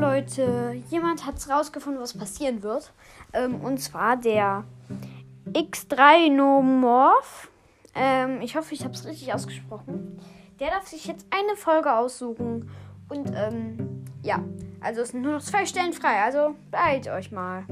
Leute, jemand hat rausgefunden, was passieren wird. Ähm, und zwar der X3 Nomorph. Ähm, ich hoffe, ich habe es richtig ausgesprochen. Der darf sich jetzt eine Folge aussuchen. Und ähm, ja, also es sind nur noch zwei Stellen frei. Also beeilt euch mal.